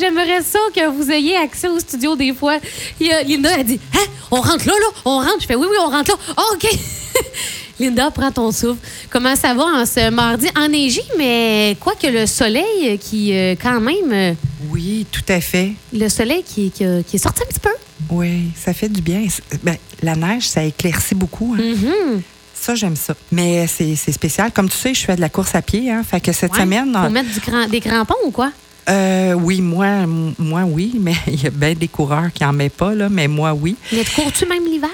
j'aimerais ça que vous ayez accès au studio des fois. Il y a- Linda a dit Hein, on rentre là, là, on rentre. Je fais Oui, oui, on rentre là. OK. Linda, prends ton souffle. Comment ça va en ce mardi enneigé, mais quoi que le soleil qui, euh, quand même, euh, Oui, tout à fait. le soleil qui, qui a- qui est sorti un petit peu. Oui, ça fait du bien. C'est- Ben, la neige, ça éclaircit beaucoup. hein. Mhm. Ça, j'aime ça. Mais c'est c'est spécial. Comme tu sais, je fais de la course à pied. Hein, fait que cette Ouais. semaine, Faut mettre du cran- des crampons ou quoi? Euh, oui, moi, moi, oui. Mais il y a bien des coureurs qui n'en mettent pas, là, mais moi, oui. Mais tu cours-tu même l'hiver?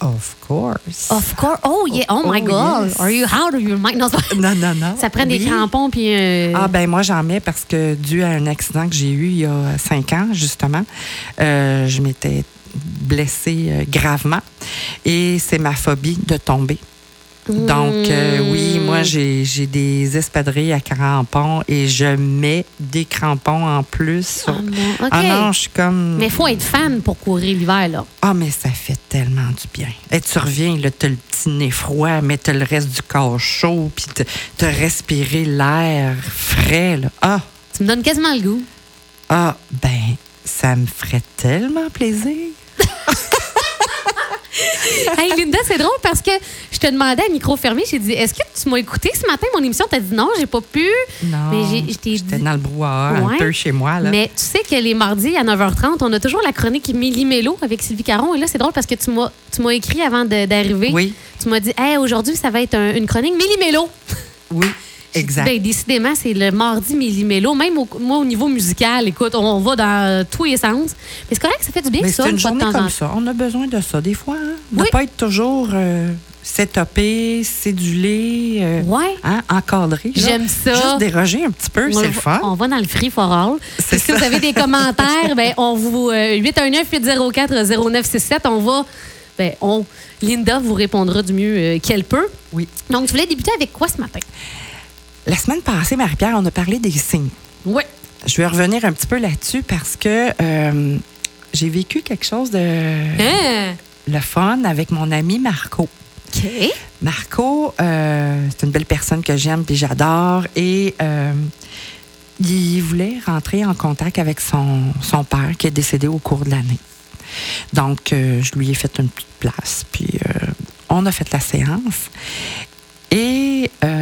Of course. Of course. Oh, yeah. Oh, my Oh, God. yes. Are you how do you c'est pas- Non, non, non. Ça prend des crampons puis. euh, Ah ben moi j'en mets parce que dû à un accident que j'ai eu il y a cinq ans justement, euh, je m'étais blessée euh, gravement et c'est ma phobie de tomber. Donc euh, oui, Hmm. moi j'ai des espadrilles à crampons et je mets des crampons en plus. Oh, sur- non. OK. Ah non, je suis comme Mais faut être fan pour courir l'hiver, là. ah mais ça fait tellement du bien. Et tu reviens là, t'as le petit nez froid, mais t'as le reste du corps chaud, puis t'as- t'as respiré l'air frais là. Ah Tu me donnes quasiment le goût. Ah, ben, ça me ferait tellement plaisir. Hey, Linda, c'est drôle parce que je te demandais à micro fermé, j'ai dit Est-ce que tu m'as écouté ce matin, mon émission? T'as dit non, j'ai pas pu. Non, Mais j'étais dit- dans le brouhaha Ouais. un peu chez moi. Là. Mais tu sais que les mardis à 9h30, on a toujours la chronique Méli-Mélo avec Sylvie Caron. Et là, c'est drôle parce que tu m'as tu m'as écrit avant d'arriver. Oui, Tu m'as dit Hey, aujourd'hui, ça va être un- une chronique Méli-Mélo. oui, Dit, exact. Ben, décidément, c'est le mardi Méli-Mélo. Même au, moi, au niveau musical, écoute, on, va dans tous les sens. Mais c'est correct, ça fait du bien, Mais ça, une de journée en ça. On a besoin de ça des fois. Hein? De Oui. pas être toujours euh, setupé, cédulé, euh, Ouais. hein, encadré. là. J'aime ça. Juste déroger un petit peu, On c'est va- le fun. On va dans le free for all. Si vous avez des commentaires, ben, on vous. euh, 819-804-0967, on va. Ben, on, Linda vous répondra du mieux euh, qu'elle peut. Oui. Donc, tu voulais débuter avec quoi ce matin? La semaine passée, Marie-Pierre, on a parlé des signes. Oui. Je vais revenir un petit peu là-dessus parce que euh, j'ai vécu quelque chose de Hein? le fun avec mon ami Marco. OK. Marco, euh, c'est une belle personne que j'aime et j'adore. Et euh, il voulait rentrer en contact avec son, son père qui est décédé au cours de l'année. Donc, euh, je lui ai fait une petite place. Puis, euh, on a fait la séance. Et euh,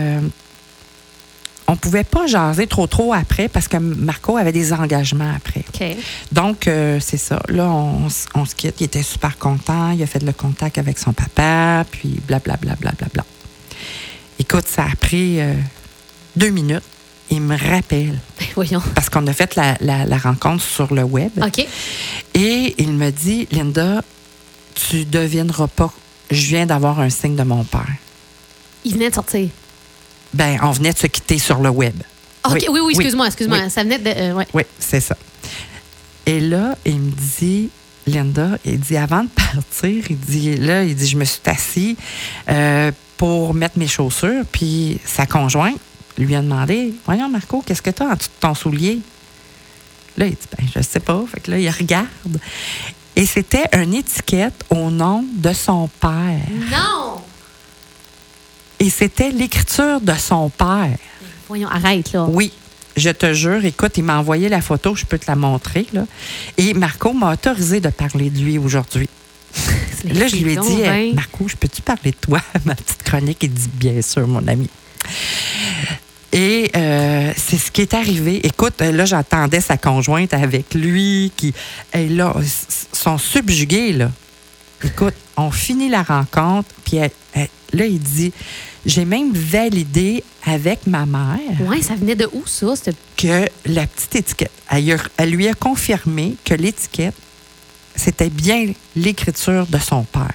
on pouvait pas jaser trop, trop après parce que Marco avait des engagements après. Donc, euh, c'est ça. Là, on, se quitte. Il était super content. Il a fait le contact avec son papa, puis blablabla. Bla, bla, bla. Écoute, ça a pris euh, deux minutes. Il me rappelle, Ben, voyons. parce qu'on a fait la, la- la rencontre sur le web, OK. et il me dit, Linda, tu devineras pas, je viens d'avoir un signe de mon père. Il venait de sortir. Ben, on venait de se quitter sur le web. OK. Oui, Oui, excuse-moi, excuse-moi. oui. Ça venait de. euh, ouais. Oui, c'est ça. Et là, il me dit, Linda, il dit, avant de partir, il dit, là, il dit, je me suis assis euh, pour mettre mes chaussures, puis sa conjointe lui a demandé, voyons, Marco, qu'est-ce que tu as en dessous de ton soulier? Là, il dit, ben, je sais pas. Fait que là, il regarde. Et c'était une étiquette au nom de son père. Non! Et c'était l'écriture de son père. Voyons, arrête, là. Oui, je te jure. Écoute, il m'a envoyé la photo, je peux te la montrer. Là. Et Marco m'a autorisé de parler de lui aujourd'hui. Là, je lui ai dit, euh, Marco, je peux-tu parler de toi, ma petite chronique? Il dit, bien sûr, mon ami. Et euh, c'est ce qui est arrivé. Écoute, là, j'attendais sa conjointe avec lui, qui, et là, sont subjugués, là. Écoute, on finit la rencontre, puis elle- elle- là, il dit, j'ai même validé avec ma mère Ouais, ça venait de où, ça? Que la petite étiquette, elle, elle lui a confirmé que l'étiquette, c'était bien l'écriture de son père.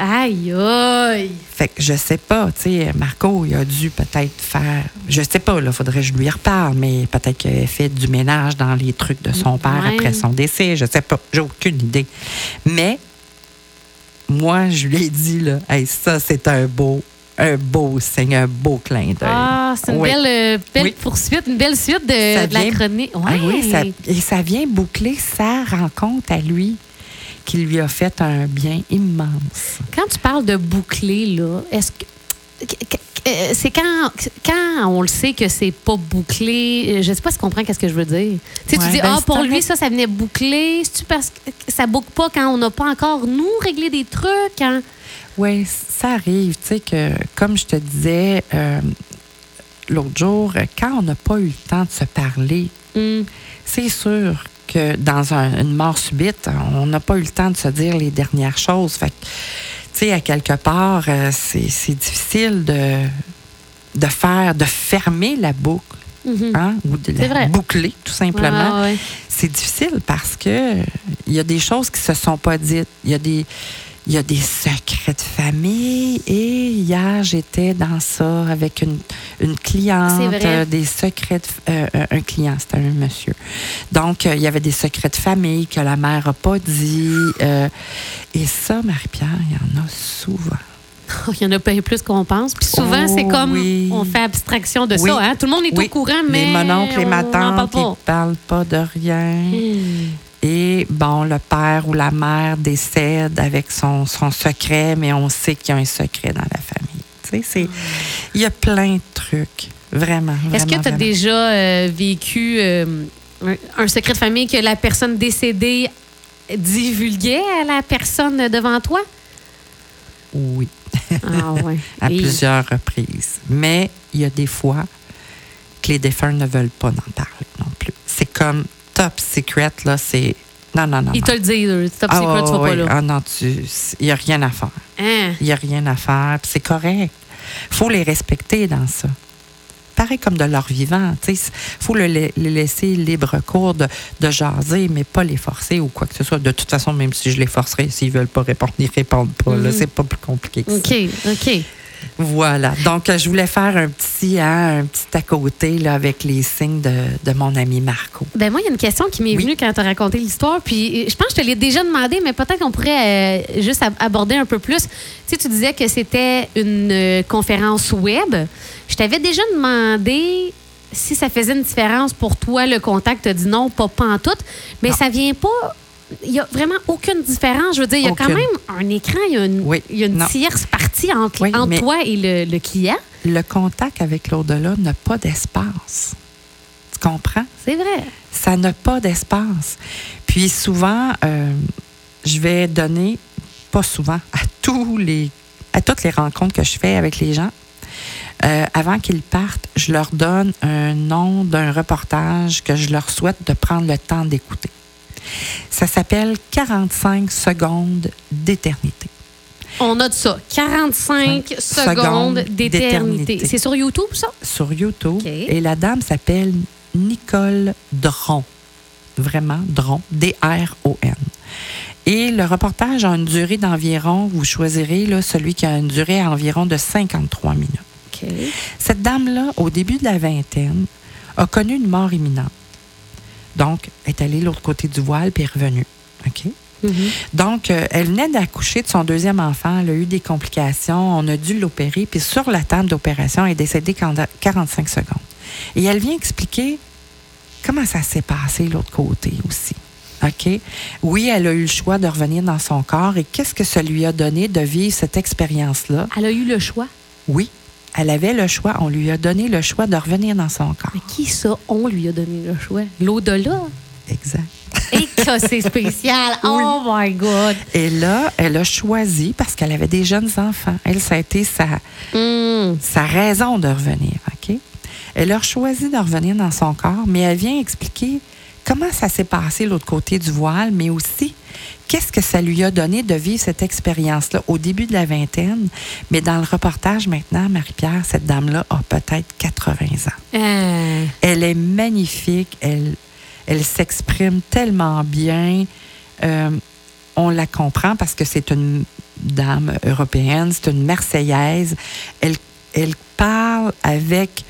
Aïe, aïe! Fait que je sais pas, tu sais, Marco, il a dû peut-être faire, je sais pas, là, faudrait que je lui reparle, mais peut-être qu'il a fait du ménage dans les trucs de son père Ouais. après son décès, je sais pas, j'ai aucune idée. Mais, moi, je lui ai dit, là, hey, ça, c'est un beau, un beau signe, un beau clin d'œil. Ah, c'est une Oui. belle, euh, belle Oui. poursuite, une belle suite de, la chronique. Ah Ouais. oui, ça, et ça vient boucler sa rencontre à lui qui lui a fait un bien immense. Quand tu parles de boucler, là, est-ce que euh, c'est quand, quand on le sait que c'est pas bouclé. euh, Je sais pas si tu comprends qu'est-ce que je veux dire. Tu sais, Ouais, tu dis, ben, ah, c'est pour lui, ça, ça venait boucler. C'est-tu parce que ça boucle pas quand on n'a pas encore, nous, réglé des trucs? Hein? Oui, ça arrive. Tu sais que, comme je te disais euh, l'autre jour, quand on n'a pas eu le temps de se parler, Hum. c'est sûr que dans un- une mort subite, on n'a pas eu le temps de se dire les dernières choses. Fait que, tu sais, à quelque part, euh, c'est difficile de, de faire, de fermer la boucle, Mhm. hein, ou de la vrai. boucler, tout simplement. Ah, ouais. c'est difficile parce que il y a des choses qui se sont pas dites. Il y a des il y a des secrets de famille et hier j'étais dans ça avec une, une cliente, euh, des secrets de, euh, euh, un client, c'était un monsieur. Donc euh, il y avait des secrets de famille que la mère a pas dit et ça Marie-Pierre, il y en a souvent. Il y en a plus qu'on pense. Puis souvent, Oh, c'est comme oui. on fait abstraction de Oui. ça. Hein? Tout le monde est Oui. au courant, mais. les mononcles, les on n'en parle matantes, pas. ils parlent pas de rien. Hum. Et bon, le père ou la mère décède avec son, son secret, mais on sait qu'il y a un secret dans la famille. Tu sais, c'est, il y a plein de trucs. Vraiment. Est-ce que tu as déjà euh, vécu euh, un, un secret de famille que la personne décédée divulguait à la personne devant toi? Oui, Ah ouais. à Et- plusieurs reprises. Mais il y a des fois que les défunts ne veulent pas en parler non plus. C'est comme top secret, là, c'est. Non, non, non. Ils te le disent. Top Ah, secret, tu vas ouais, pas là. Ah non, tu. Il n'y a rien à faire. Hein? Il n'y a rien à faire. c'est correct. faut les respecter dans ça. Pareil comme de leur vivant. Il faut le, les laisser libre cours de, de jaser, mais pas les forcer ou quoi que ce soit. De toute façon, même si je les forcerais, s'ils veulent pas répondre, ils répondent pas. là. Mhm. C'est pas plus compliqué que ça. OK, OK. Voilà. Donc, je voulais faire un petit, hein, un petit à côté là, avec les signes de, de mon ami Marco. Ben moi, il y a une question qui m'est Oui. venue quand tu as raconté l'histoire. Puis euh, je pense que je te l'ai déjà demandé, mais peut-être qu'on pourrait euh, juste ab- aborder un peu plus. Tu sais, tu disais que c'était une euh, conférence web. Je t'avais déjà demandé si ça faisait une différence pour toi, le contact. Tu as dit non, pas, pas en tout. Mais Non. ça vient pas. Il n'y a vraiment aucune différence. Je veux dire, il y a quand même un écran, il y a une, Oui. il y a une Non. tierce partie entre, Oui, entre mais- toi et le, le client. Le contact avec l'au-delà n'a pas d'espace. Tu comprends? C'est vrai. ça n'a pas d'espace. Puis souvent, euh, je vais donner, pas souvent, à tous les, à toutes les rencontres que je fais avec les gens. euh, avant qu'ils partent, je leur donne un nom d'un reportage que je leur souhaite de prendre le temps d'écouter. Ça s'appelle 45 secondes d'éternité. On note ça. 45 secondes secondes d'éternité. C'est sur YouTube, ça? sur YouTube. Et la dame s'appelle Nicole Dron. Vraiment, Dron. D-R-O-N. Et le reportage a une durée d'environ, vous choisirez là, celui qui a une durée environ de 53 minutes. Cette dame-là, au début de la vingtaine, a connu une mort imminente. Donc, elle est allée de l'autre côté du voile puis est revenue. OK? Donc, euh, elle venait d'accoucher de son deuxième enfant. Elle a eu des complications. On a dû l'opérer. Puis sur la table d'opération, elle est décédée en 45 secondes. Et elle vient expliquer comment ça s'est passé de l'autre côté aussi. OK? Oui, elle a eu le choix de revenir dans son corps. Et qu'est-ce que ça lui a donné de vivre cette expérience-là? Elle a eu le choix? Oui, elle avait le choix. On lui a donné le choix de revenir dans son corps. Mais qui ça, on lui a donné le choix? L'au-delà. Exact. Et que c'est spécial. Oh my God. Et là, elle a choisi, parce qu'elle avait des jeunes enfants, elle, ça a été sa, sa raison de revenir, OK? Elle a choisi de revenir dans son corps, mais elle vient expliquer comment ça s'est passé l'autre côté du voile, mais aussi qu'est-ce que ça lui a donné de vivre cette expérience-là au début de la vingtaine? Mais dans le reportage maintenant, Marie-Pierre, cette dame-là a peut-être 80 ans. Euh, Elle est magnifique, elle, elle s'exprime tellement bien. Euh, on la comprend parce que c'est une dame européenne, c'est une Marseillaise. Elle, elle parle avec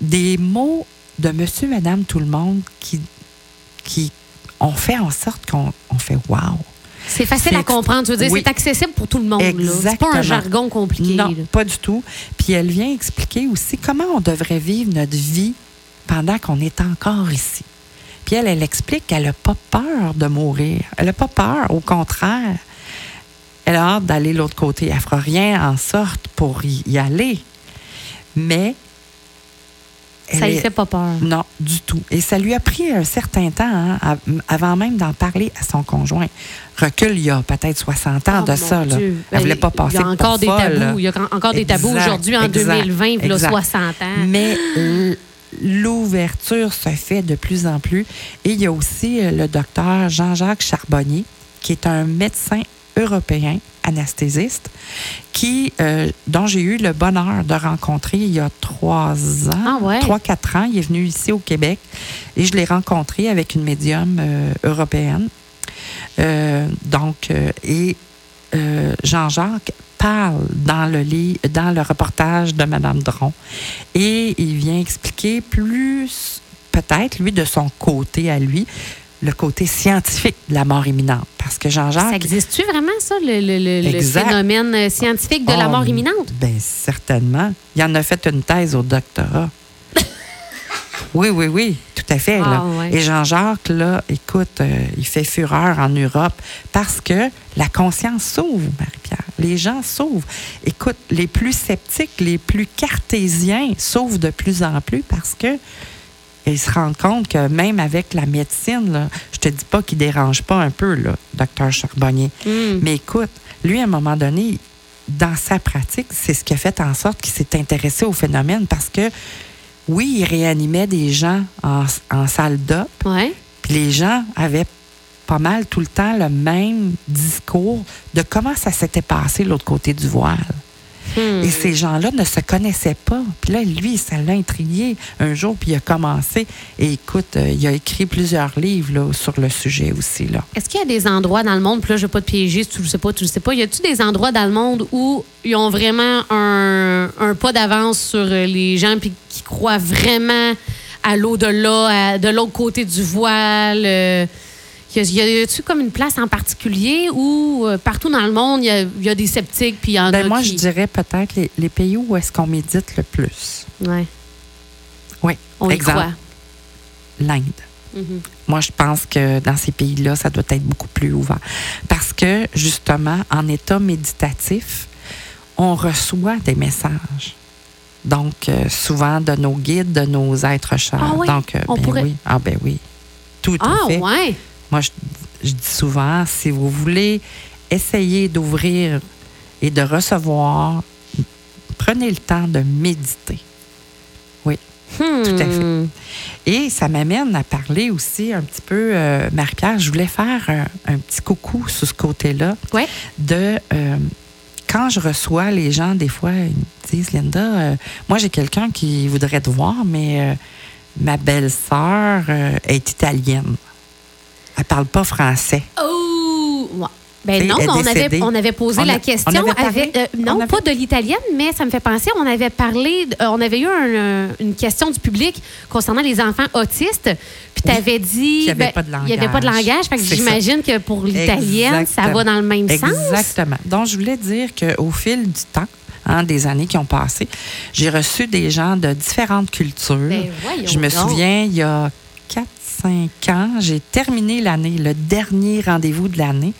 des mots de monsieur, madame, tout le monde qui, qui ont fait en sorte qu'on on fait wow. c'est facile à comprendre. Tu veux dire, oui. c'est accessible pour tout le monde. C'est pas un jargon compliqué. Non, là. pas du tout. Puis elle vient expliquer aussi comment on devrait vivre notre vie pendant qu'on est encore ici. Puis elle, elle explique qu'elle n'a pas peur de mourir. Elle n'a pas peur, au contraire. Elle a hâte d'aller de l'autre côté. Elle fera rien en sorte pour y aller. Mais. Ça lui est- fait pas peur. non, du tout. Et ça lui a pris un certain temps hein, av- avant même d'en parler à son conjoint. Recul, il y a peut-être 60 ans Oh, de ça. Là. Elle voulait pas Ben, passer Il y a encore des folle, tabous. Il y a encore des tabous aujourd'hui en exact, 2020, il y a exact. 60 ans. Mais l'ouverture se fait de plus en plus. Et il y a aussi euh, le docteur Jean-Jacques Charbonnier, qui est un médecin européen anesthésiste, qui, euh, dont j'ai eu le bonheur de rencontrer il y a trois ans, Ah trois, quatre ans. Il est venu ici au Québec et je l'ai rencontré avec une médium euh, européenne. Euh, donc, et Jean-Jacques parle dans le, lit, dans le reportage de Madame Dron et il vient expliquer plus, peut-être, lui, de son côté à lui, le côté scientifique de la mort imminente. Parce que Ça Jean-Jacques. existe-tu vraiment, ça, le, le- phénomène euh, scientifique de la Oh, mort imminente? Ben certainement. Il en a fait une thèse au doctorat. oui, oui, oui, tout à fait. là. Ah, ouais. Et Jean-Jacques, là, écoute, euh, il fait fureur en Europe parce que la conscience s'ouvre, Marie-Pierre. Les gens s'ouvrent. Écoute, les plus sceptiques, les plus cartésiens s'ouvrent de plus en plus parce que ils se rendent compte que même avec la médecine, là, je te dis pas qu'il dérange pas un peu, là, docteur Charbonnier. Hmm. Mais écoute, lui, à un moment donné, dans sa pratique, c'est ce qui a fait en sorte qu'il s'est intéressé au phénomène parce que, oui, il réanimait des gens en, en salle d'op, Ouais. puis les gens avaient pas mal tout le temps le même discours de comment ça s'était passé de l'autre côté du voile. Et ces gens-là ne se connaissaient pas. Puis là, lui, ça l'a intrigué un jour, puis il a commencé. Et écoute, euh, il a écrit plusieurs livres là, sur le sujet aussi. Là. Est-ce qu'il y a des endroits dans le monde, puis là, je vais pas te piéger si tu ne le sais pas, tu le sais pas, y a-tu des endroits dans le monde où ils ont vraiment un, pas d'avance sur euh, les gens, puis qui croient vraiment à l'au-delà, de l'autre côté du voile? euh, y a-tu comme une place en particulier où euh, partout dans le monde, il y a, il y a des sceptiques, puis il y en a Ben, moi, qui... je dirais peut-être les, les pays où est-ce qu'on médite le plus. Ouais, Oui. on y Exemple, croit. l'Inde. Mhm. Moi, je pense que dans ces pays-là, ça doit être beaucoup plus ouvert. Parce que, justement, en état méditatif, on reçoit des messages. Donc, euh, souvent de nos guides, de nos êtres chers. Ah oui? Donc, euh, ben pourrait- oui. Ah, ben oui. Tout Ah, à fait. ouais. Moi, je, je dis souvent, si vous voulez essayer d'ouvrir et de recevoir, prenez le temps de méditer. Tout à fait. Hmm. Et ça m'amène à parler aussi un petit peu, euh, Marie-Pierre, je voulais faire un, un petit coucou sur ce côté-là Ouais. de euh, quand je reçois les gens, des fois, ils me disent, Linda, euh, moi j'ai quelqu'un qui voudrait te voir, mais ma belle-sœur est italienne. Elle parle pas français. Oh! Ouais. Ben non, mais on avait, décédée. on avait posé On a- la on question avait parlé? avec. euh, non, On avait- pas de l'italienne, mais ça me fait penser, on avait parlé, euh, on avait eu un, une question du public concernant les enfants autistes. Puis tu avais dit. Qu'il y avait ben, pas de Il n'y avait pas de langage. Fait que j'imagine que pour l'italienne, ça va dans le même sens. Exactement. Donc, je voulais dire qu'au fil du temps, hein, des années qui ont passé, j'ai reçu des gens de différentes cultures. Ben, je me donc. souviens, il y a 4-5 ans, j'ai terminé l'année, le dernier rendez-vous de l'année.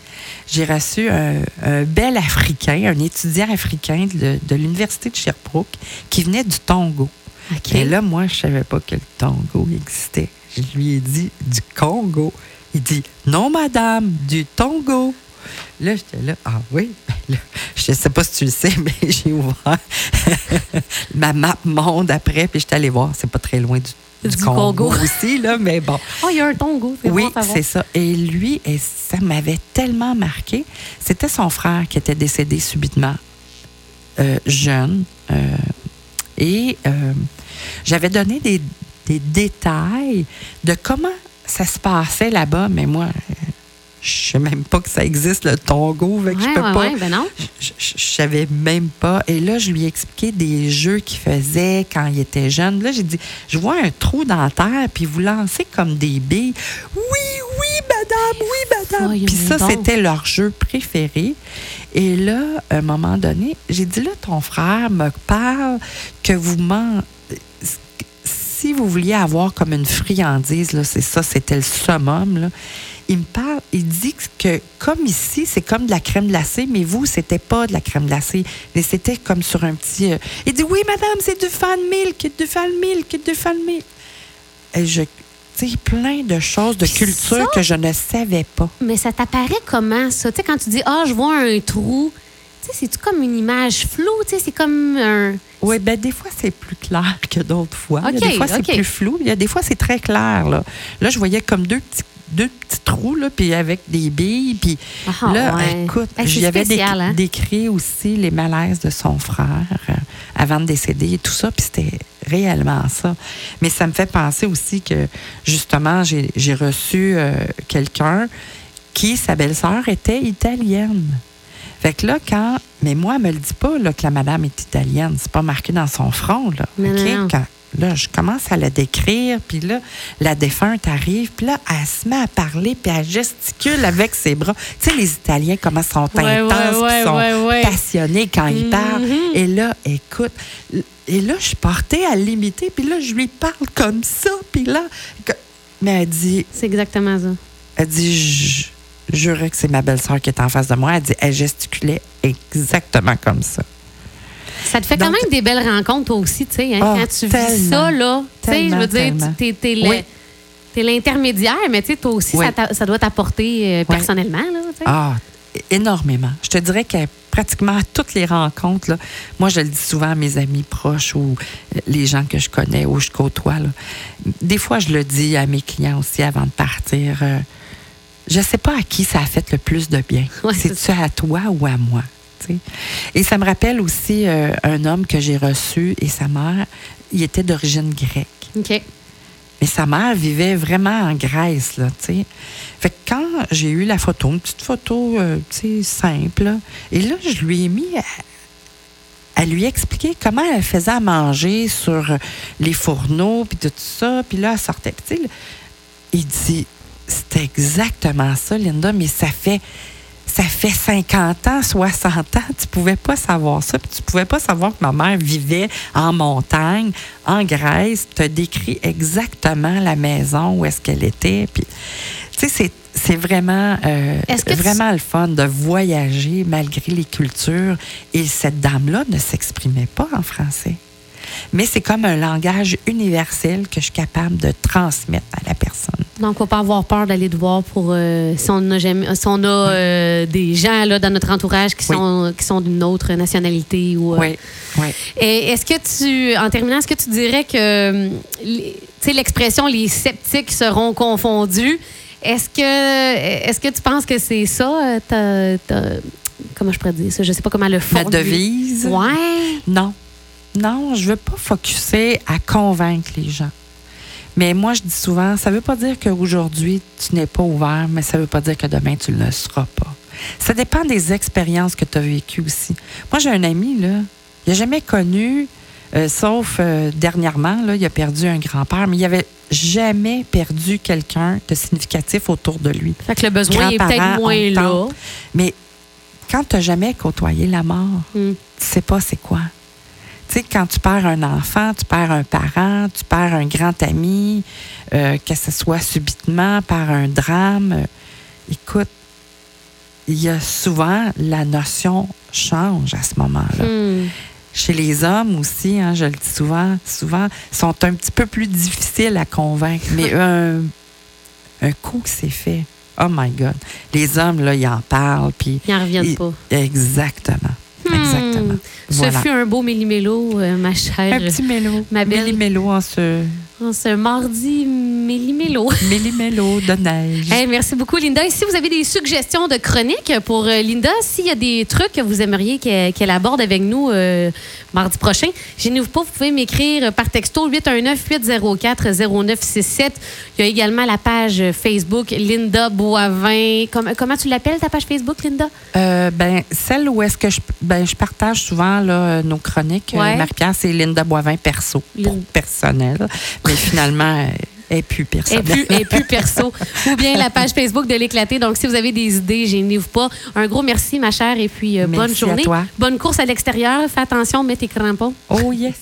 J'ai reçu un, un bel Africain, un étudiant africain de, de l'Université de Sherbrooke qui venait du Togo. OK. Et là, moi, je savais pas que le Togo existait. Je lui ai dit du Congo. Il dit non, madame, du Togo. Là, j'étais là, ah oui. Ben là, je ne sais pas si tu le sais, mais j'ai ouvert ma map monde après, puis j'étais allée voir. C'est pas très loin du, du Congo, Congo. aussi, là, mais bon. Oh, il y a un c'est Oui, bon, c'est ça. Et lui, et ça m'avait tellement marqué. C'était son frère qui était décédé subitement, euh, jeune. euh, et euh, j'avais donné des, des détails de comment ça se passait là-bas, mais moi, je sais même pas que ça existe, le Tongo, fait que je Ouais, peux ouais, pas. ouais, ben non. Je, je, je savais même pas. Et là, je lui ai expliqué des jeux qu'il faisait quand il était jeune. Là, j'ai dit, je vois un trou dans la terre, puis vous lancez comme des billes. Oui, oui, madame, oui, madame. Puis ça, c'était leur jeu préféré. Et là, à un moment donné, j'ai dit, là, ton frère me parle que vous. Si vous vouliez avoir comme une friandise, là, c'est ça, c'était le summum, là. Il me parle, il dit que comme ici, c'est comme de la crème glacée, mais vous, c'était pas de la crème glacée. Mais c'était comme sur un petit. euh, il dit Oui, madame, c'est du fan milk, du fan milk, du fan milk. Et je. Tu sais, plein de choses de culture que je ne savais pas. Mais ça t'apparaît comment, ça? Tu sais, quand tu dis, ah, je vois un trou, tu sais, c'est-tu comme une image floue? Tu sais, c'est comme un. Oui, ben des fois, c'est plus clair que d'autres fois. Il y a OK, des fois, c'est plus flou. Il y a des fois, c'est très clair. Là, là je voyais comme deux petits, deux petits trous, là, puis avec des billes. Puis Ah, là, ouais. écoute, Hey, c'est j'y avais déc- spécial, hein? décrit aussi les malaises de son frère euh, avant de décéder et tout ça. Puis c'était réellement ça. Mais ça me fait penser aussi que, justement, j'ai j'ai reçu euh, quelqu'un qui, sa belle-sœur, était italienne. Fait que là, quand. Mais moi, elle me le dit pas là, que la madame est italienne. C'est pas marqué dans son front. Là, non. Quand- là, je commence à la décrire, puis là, la défunte arrive, puis là, elle se met à parler, puis elle gesticule avec ses bras. Tu sais, les Italiens, comment ils sont Ouais, intenses, ouais, sont passionnés quand ils parlent. Mhm. Et là, écoute, et là, je suis portée à l'imiter, puis là, je lui parle comme ça, puis là, que- mais elle dit, C'est exactement ça. elle dit, jurais que c'est ma belle-sœur qui est en face de moi. Elle dit, elle gesticulait exactement comme ça. Ça te fait quand même des belles rencontres, toi aussi, tu sais. hein, Ah, quand tu vis ça, là, tu sais, je veux dire, tu- Oui. t'es l'intermédiaire, mais tu sais, toi aussi, Oui. ça, doit t'apporter euh, Oui. personnellement, là. Ah, énormément. Je te dirais que pratiquement à toutes les rencontres, là, moi, je le dis souvent à mes amis proches ou euh, les gens que je connais ou je côtoie. là. Des fois, je le dis à mes clients aussi avant de partir. euh, je ne sais pas à qui ça a fait le plus de bien. Ouais, C'est-tu à toi ou à moi? Et ça me rappelle aussi euh, un homme que j'ai reçu et sa mère, il était d'origine grecque. OK. Mais sa mère vivait vraiment en Grèce, là, tu sais. Fait que quand j'ai eu la photo, une petite photo, euh, tu sais, simple, là, et là, je lui ai mis à, à lui expliquer comment elle faisait à manger sur les fourneaux, puis tout ça, puis là, elle sortait. Puis, tu sais, là, il dit, c'est exactement ça, Linda, mais ça fait... Ça fait 50 ans, 60 ans, tu pouvais pas savoir ça, puis tu pouvais pas savoir que ma mère vivait en montagne, en Grèce, te décrit exactement la maison où est-ce qu'elle était, puis tu sais c'est c'est vraiment euh, tu- vraiment le fun de voyager malgré les cultures et cette dame là ne s'exprimait pas en français. Mais c'est comme un langage universel que je suis capable de transmettre à la personne. Donc, faut pas avoir peur d'aller te voir pour euh, si on a jamais, si on a euh, des gens là dans notre entourage qui Oui. sont qui sont d'une autre nationalité ou. euh, Oui, oui. Et est-ce que tu, en terminant, est-ce que tu dirais que, euh, tu sais, l'expression les sceptiques seront confondus, est-ce que, est-ce que tu penses que c'est ça, ta- ta- comment je pourrais dire ça, je sais pas comment le Ma formuler. devise? Ouais. Non. Non, je veux pas focuser à convaincre les gens. Mais moi, je dis souvent, ça veut pas dire qu'aujourd'hui, tu n'es pas ouvert, mais ça veut pas dire que demain, tu ne le seras pas. Ça dépend des expériences que tu as vécues aussi. Moi, j'ai un ami, là, il n'a jamais connu, euh, sauf euh, dernièrement, là, il a perdu un grand-père, mais il avait jamais perdu quelqu'un de significatif autour de lui. Fait que le besoin est peut-être moins là. Mais quand tu n'as jamais côtoyé la mort, Hmm. tu sais pas c'est quoi. Tu sais, quand tu perds un enfant, tu perds un parent, tu perds un grand ami, euh, que ce soit subitement par un drame, euh, écoute, il y a souvent la notion change à ce moment-là. Hmm. Chez les hommes aussi, hein, je le dis souvent, souvent sont un petit peu plus difficiles à convaincre, mais un, un coup que c'est fait, oh my God, les hommes là, ils en parlent, puis Ils n'en reviennent ils- pas. exactement, exactement. Hmm. Voilà. Ce fut un beau méli-mélo, euh, ma chère. Un petit mélo. Ma belle. Méli-mélo en ce ce mardi méli-mélo. méli-mélo de neige. Hey, merci beaucoup, Linda. Et si vous avez des suggestions de chroniques pour euh, Linda, s'il y a des trucs que vous aimeriez qu'elle aborde avec nous euh, mardi prochain, gênez-vous pas, vous pouvez m'écrire par texto 819-804-0967. Il y a également la page Facebook Linda Boivin. Comme- comment tu l'appelles, ta page Facebook, Linda? Euh, ben, celle où est-ce que je, ben, je partage souvent là, nos chroniques, Ouais. Marie-Pierre, c'est Linda Boivin perso, pour personnel. Mais finalement, est plus Et personnelle. plus, et plus perso. Ou bien la page Facebook de l'éclaté. Donc, si vous avez des idées, gênez-vous pas. Un gros merci, ma chère, et puis euh, bonne Merci à journée. toi. Bonne course à l'extérieur. Fais attention, mets tes crampons. Oh yes!